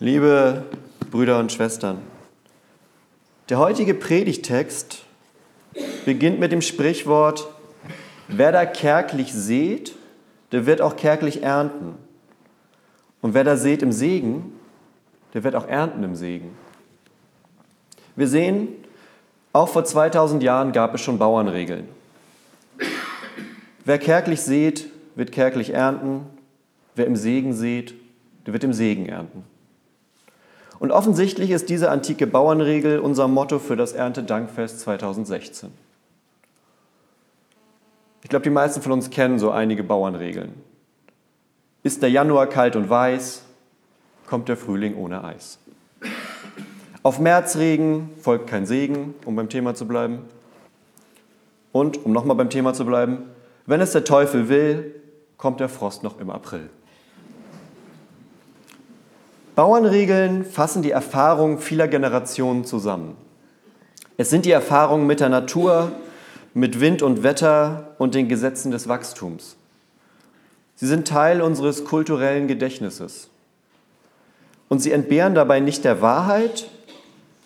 Liebe Brüder und Schwestern, der heutige Predigtext beginnt mit dem Sprichwort, wer da kärglich sät, der wird auch kärglich ernten. Und wer da sät im Segen, der wird auch ernten im Segen. Wir sehen, auch vor 2000 Jahren gab es schon Bauernregeln. Wer kärglich sät, wird kärglich ernten. Wer im Segen sät, der wird im Segen ernten. Und offensichtlich ist diese antike Bauernregel unser Motto für das Erntedankfest 2016. Ich glaube, die meisten von uns kennen so einige Bauernregeln. Ist der Januar kalt und weiß, kommt der Frühling ohne Eis. Auf Märzregen folgt kein Segen, um beim Thema zu bleiben. Und, um nochmal beim Thema zu bleiben, wenn es der Teufel will, kommt der Frost noch im April. Bauernregeln fassen die Erfahrungen vieler Generationen zusammen. Es sind die Erfahrungen mit der Natur, mit Wind und Wetter und den Gesetzen des Wachstums. Sie sind Teil unseres kulturellen Gedächtnisses. Und sie entbehren dabei nicht der Wahrheit,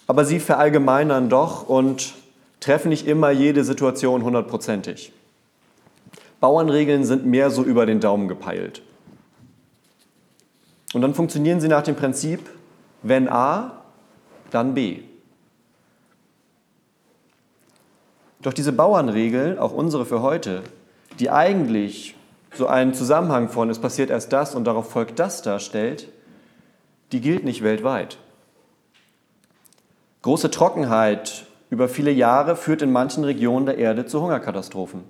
aber sie verallgemeinern doch und treffen nicht immer jede Situation hundertprozentig. Bauernregeln sind mehr so über den Daumen gepeilt. Und dann funktionieren sie nach dem Prinzip, wenn A, dann B. Doch diese Bauernregeln, auch unsere für heute, die eigentlich so einen Zusammenhang von es passiert erst das und darauf folgt das darstellt, die gilt nicht weltweit. Große Trockenheit über viele Jahre führt in manchen Regionen der Erde zu Hungerkatastrophen.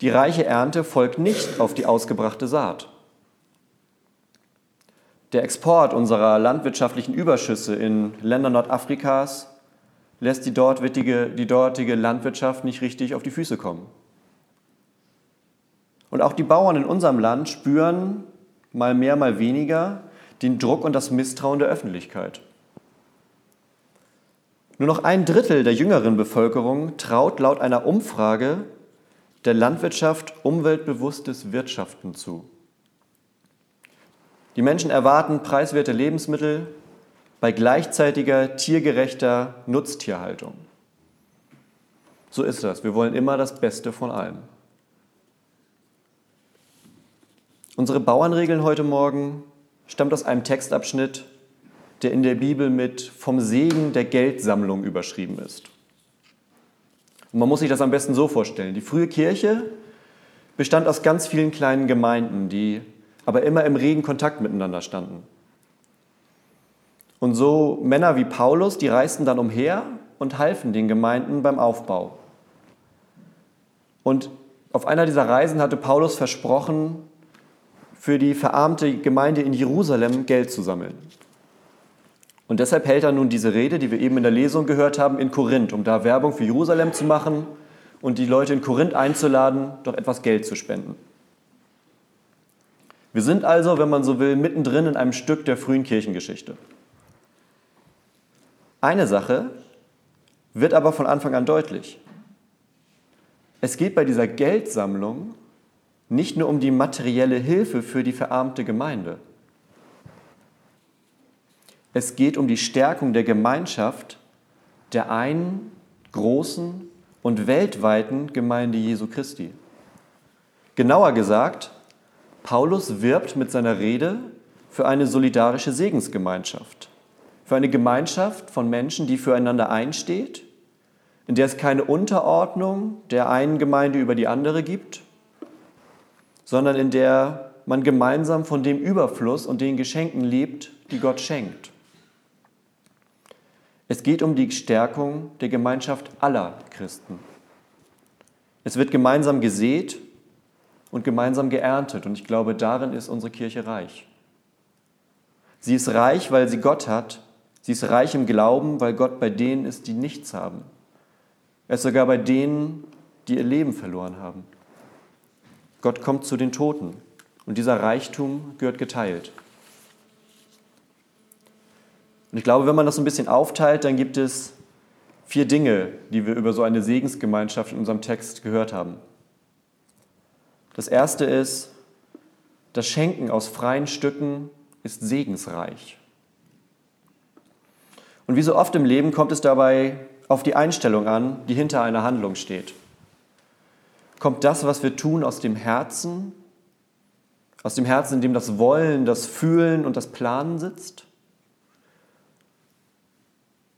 Die reiche Ernte folgt nicht auf die ausgebrachte Saat. Der Export unserer landwirtschaftlichen Überschüsse in Länder Nordafrikas lässt die dortige, die dortige Landwirtschaft nicht richtig auf die Füße kommen. Und auch die Bauern in unserem Land spüren mal mehr, mal weniger den Druck und das Misstrauen der Öffentlichkeit. Nur noch ein Drittel der jüngeren Bevölkerung traut laut einer Umfrage der Landwirtschaft umweltbewusstes Wirtschaften zu. Die Menschen erwarten preiswerte Lebensmittel bei gleichzeitiger tiergerechter Nutztierhaltung. So ist das. Wir wollen immer das Beste von allem. Unsere Bauernregeln heute Morgen stammt aus einem Textabschnitt, der in der Bibel mit vom Segen der Geldsammlung überschrieben ist. Und man muss sich das am besten so vorstellen. Die frühe Kirche bestand aus ganz vielen kleinen Gemeinden, die aber immer im regen Kontakt miteinander standen. Und so Männer wie Paulus, die reisten dann umher und halfen den Gemeinden beim Aufbau. Und auf einer dieser Reisen hatte Paulus versprochen, für die verarmte Gemeinde in Jerusalem Geld zu sammeln. Und deshalb hält er nun diese Rede, die wir eben in der Lesung gehört haben, in Korinth, um da Werbung für Jerusalem zu machen und die Leute in Korinth einzuladen, doch etwas Geld zu spenden. Wir sind also, wenn man so will, mittendrin in einem Stück der frühen Kirchengeschichte. Eine Sache wird aber von Anfang an deutlich. Es geht bei dieser Geldsammlung nicht nur um die materielle Hilfe für die verarmte Gemeinde. Es geht um die Stärkung der Gemeinschaft der einen großen und weltweiten Gemeinde Jesu Christi. Genauer gesagt, Paulus wirbt mit seiner Rede für eine solidarische Segensgemeinschaft, für eine Gemeinschaft von Menschen, die füreinander einsteht, in der es keine Unterordnung der einen Gemeinde über die andere gibt, sondern in der man gemeinsam von dem Überfluss und den Geschenken lebt, die Gott schenkt. Es geht um die Stärkung der Gemeinschaft aller Christen. Es wird gemeinsam gesät und gemeinsam geerntet. Und ich glaube, darin ist unsere Kirche reich. Sie ist reich, weil sie Gott hat. Sie ist reich im Glauben, weil Gott bei denen ist, die nichts haben. Er ist sogar bei denen, die ihr Leben verloren haben. Gott kommt zu den Toten und dieser Reichtum gehört geteilt. Und ich glaube, wenn man das ein bisschen aufteilt, dann gibt es vier Dinge, die wir über so eine Segensgemeinschaft in unserem Text gehört haben. Das erste ist das Schenken aus freien Stücken ist segensreich. Und wie so oft im Leben kommt es dabei auf die Einstellung an, die hinter einer Handlung steht. Kommt das, was wir tun, aus dem Herzen, aus dem Herzen, in dem das Wollen, das Fühlen und das Planen sitzt?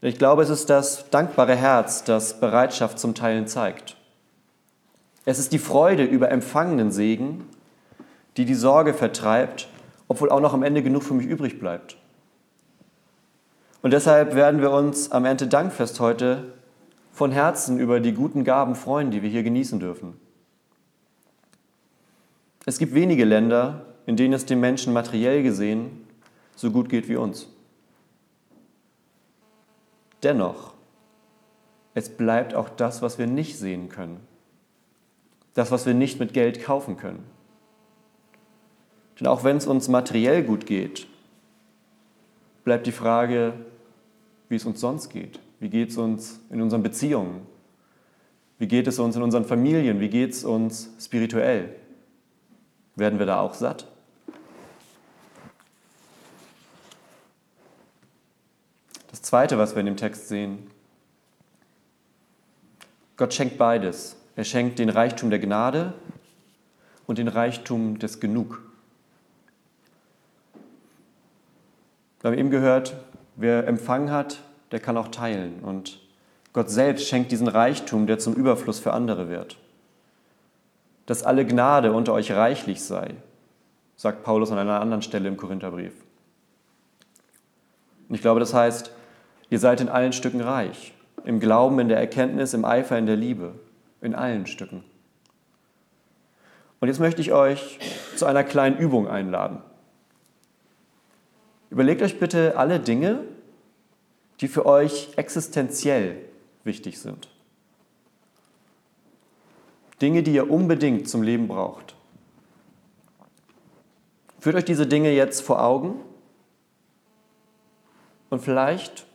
Ich glaube, es ist das dankbare Herz, das Bereitschaft zum Teilen zeigt. Es ist die Freude über empfangenen Segen, die die Sorge vertreibt, obwohl auch noch am Ende genug für mich übrig bleibt. Und deshalb werden wir uns am Ende Dankfest heute von Herzen über die guten Gaben freuen, die wir hier genießen dürfen. Es gibt wenige Länder, in denen es den Menschen materiell gesehen so gut geht wie uns. Dennoch, es bleibt auch das, was wir nicht sehen können. Das, was wir nicht mit Geld kaufen können. Denn auch wenn es uns materiell gut geht, bleibt die Frage, wie es uns sonst geht. Wie geht es uns in unseren Beziehungen? Wie geht es uns in unseren Familien? Wie geht es uns spirituell? Werden wir da auch satt? Das Zweite, was wir in dem Text sehen, Gott schenkt beides. Er schenkt den Reichtum der Gnade und den Reichtum des Genug. Wir haben eben gehört, wer Empfang hat, der kann auch teilen. Und Gott selbst schenkt diesen Reichtum, der zum Überfluss für andere wird. Dass alle Gnade unter euch reichlich sei, sagt Paulus an einer anderen Stelle im Korintherbrief. Und ich glaube, das heißt, ihr seid in allen Stücken reich. Im Glauben, in der Erkenntnis, im Eifer, in der Liebe. In allen Stücken. Und jetzt möchte ich euch zu einer kleinen Übung einladen. Überlegt euch bitte alle Dinge, die für euch existenziell wichtig sind. Dinge, die ihr unbedingt zum Leben braucht. Führt euch diese Dinge jetzt vor Augen und vielleicht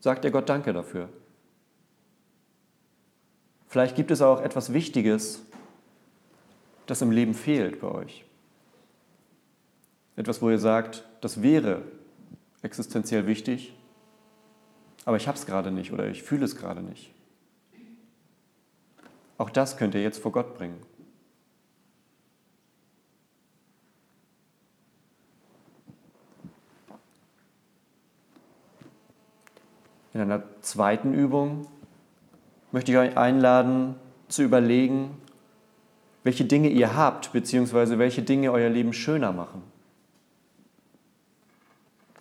sagt ihr Gott Danke dafür. Vielleicht gibt es auch etwas Wichtiges, das im Leben fehlt bei euch. Etwas, wo ihr sagt, das wäre existenziell wichtig, aber ich habe es gerade nicht oder ich fühle es gerade nicht. Auch das könnt ihr jetzt vor Gott bringen. In einer zweiten Übung möchte ich euch einladen zu überlegen, welche Dinge ihr habt, beziehungsweise welche Dinge euer Leben schöner machen,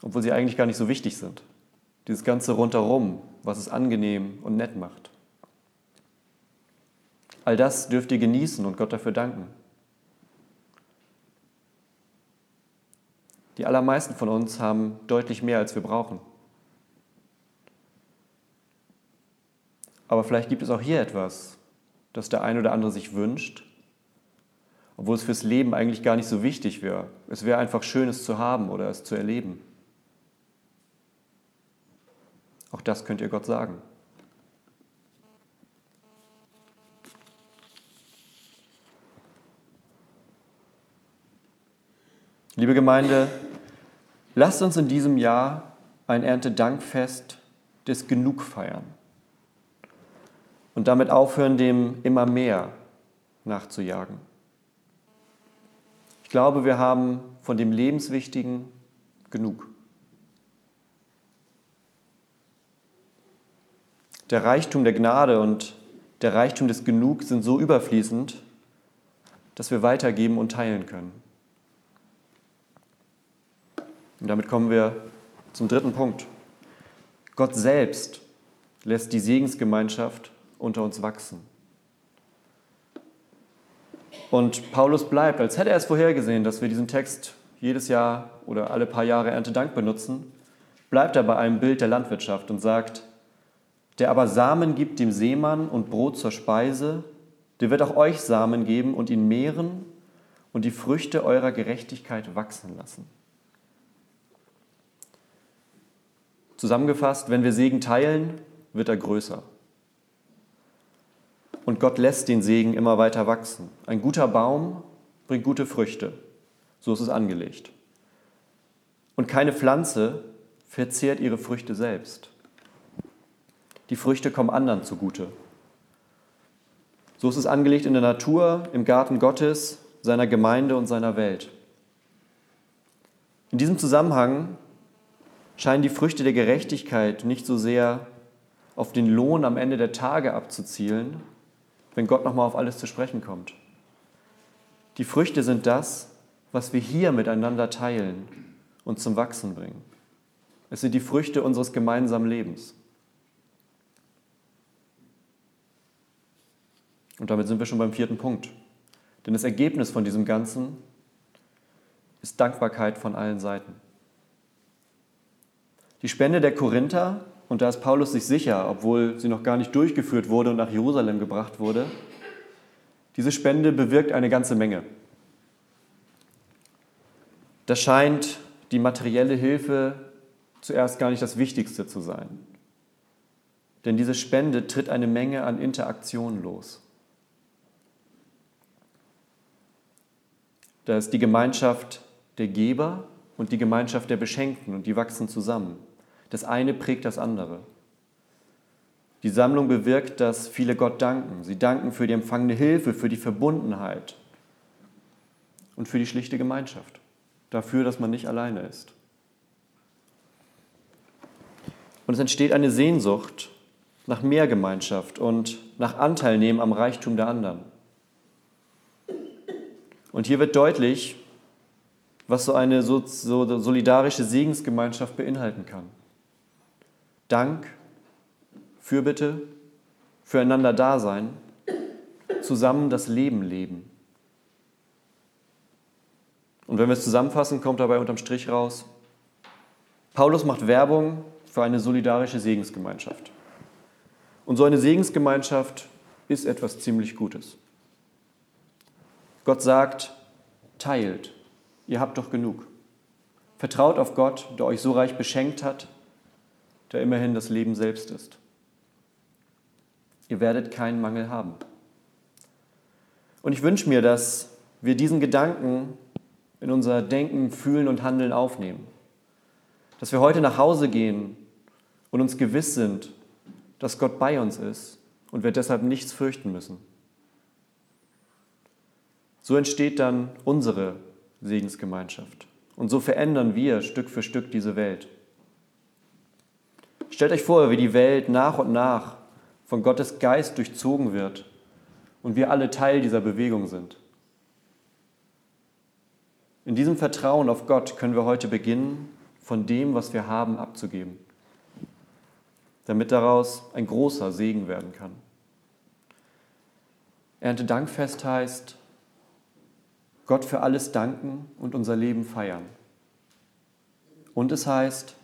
obwohl sie eigentlich gar nicht so wichtig sind. Dieses ganze rundherum, was es angenehm und nett macht. All das dürft ihr genießen und Gott dafür danken. Die allermeisten von uns haben deutlich mehr, als wir brauchen. Aber vielleicht gibt es auch hier etwas, das der ein oder andere sich wünscht, obwohl es fürs Leben eigentlich gar nicht so wichtig wäre. Es wäre einfach schön, es zu haben oder es zu erleben. Auch das könnt ihr Gott sagen. Liebe Gemeinde, lasst uns in diesem Jahr ein Erntedankfest des Genug feiern und damit aufhören, dem immer mehr nachzujagen. Ich glaube, wir haben von dem Lebenswichtigen genug. Der Reichtum der Gnade und der Reichtum des Genug sind so überfließend, dass wir weitergeben und teilen können. Und damit kommen wir zum dritten Punkt. Gott selbst lässt die Segensgemeinschaft unter uns wachsen. Und Paulus bleibt, als hätte er es vorhergesehen, dass wir diesen Text jedes Jahr oder alle paar Jahre Erntedank benutzen, bleibt er bei einem Bild der Landwirtschaft und sagt, der aber Samen gibt dem Seemann und Brot zur Speise, der wird auch euch Samen geben und ihn mehren und die Früchte eurer Gerechtigkeit wachsen lassen. Zusammengefasst, wenn wir Segen teilen, wird er größer. Und Gott lässt den Segen immer weiter wachsen. Ein guter Baum bringt gute Früchte. So ist es angelegt. und keine Pflanze verzehrt ihre Früchte selbst. Die Früchte kommen anderen zugute. So ist es angelegt in der Natur, im Garten Gottes, seiner Gemeinde und seiner Welt. In diesem Zusammenhang scheinen die Früchte der Gerechtigkeit nicht so sehr auf den Lohn am Ende der Tage abzuzielen, wenn Gott nochmal auf alles zu sprechen kommt. Die Früchte sind das, was wir hier miteinander teilen und zum Wachsen bringen. Es sind die Früchte unseres gemeinsamen Lebens. Und damit sind wir schon beim vierten Punkt. Denn das Ergebnis von diesem Ganzen ist Dankbarkeit von allen Seiten. Die Spende der Korinther, und da ist Paulus sich sicher, obwohl sie noch gar nicht durchgeführt wurde und nach Jerusalem gebracht wurde, diese Spende bewirkt eine ganze Menge. Da scheint die materielle Hilfe zuerst gar nicht das Wichtigste zu sein. Denn diese Spende tritt eine Menge an Interaktionen los. Da ist die Gemeinschaft der Geber und die Gemeinschaft der Beschenkten und die wachsen zusammen. Das eine prägt das andere. Die Sammlung bewirkt, dass viele Gott danken. Sie danken für die empfangene Hilfe, für die Verbundenheit und für die schlichte Gemeinschaft. Dafür, dass man nicht alleine ist. Und es entsteht eine Sehnsucht nach mehr Gemeinschaft und nach Anteilnehmen am Reichtum der anderen. Und hier wird deutlich, was so eine so, so solidarische Segensgemeinschaft beinhalten kann. Dank, Fürbitte, füreinander Dasein, zusammen das Leben leben. Und wenn wir es zusammenfassen, kommt dabei unterm Strich raus, Paulus macht Werbung für eine solidarische Segensgemeinschaft. Und so eine Segensgemeinschaft ist etwas ziemlich Gutes. Gott sagt, teilt, ihr habt doch genug. Vertraut auf Gott, der euch so reich beschenkt hat, der immerhin das Leben selbst ist. Ihr werdet keinen Mangel haben. Und ich wünsche mir, dass wir diesen Gedanken in unser Denken, Fühlen und Handeln aufnehmen. Dass wir heute nach Hause gehen und uns gewiss sind, dass Gott bei uns ist und wir deshalb nichts fürchten müssen. So entsteht dann unsere Segensgemeinschaft. Und so verändern wir Stück für Stück diese Welt. Stellt euch vor, wie die Welt nach und nach von Gottes Geist durchzogen wird und wir alle Teil dieser Bewegung sind. In diesem Vertrauen auf Gott können wir heute beginnen, von dem, was wir haben, abzugeben, damit daraus ein großer Segen werden kann. Erntedankfest heißt, Gott für alles danken und unser Leben feiern. Und es heißt,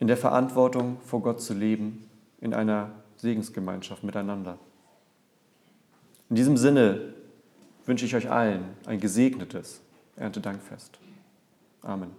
in der Verantwortung vor Gott zu leben, in einer Segensgemeinschaft miteinander. In diesem Sinne wünsche ich euch allen ein gesegnetes Erntedankfest. Amen.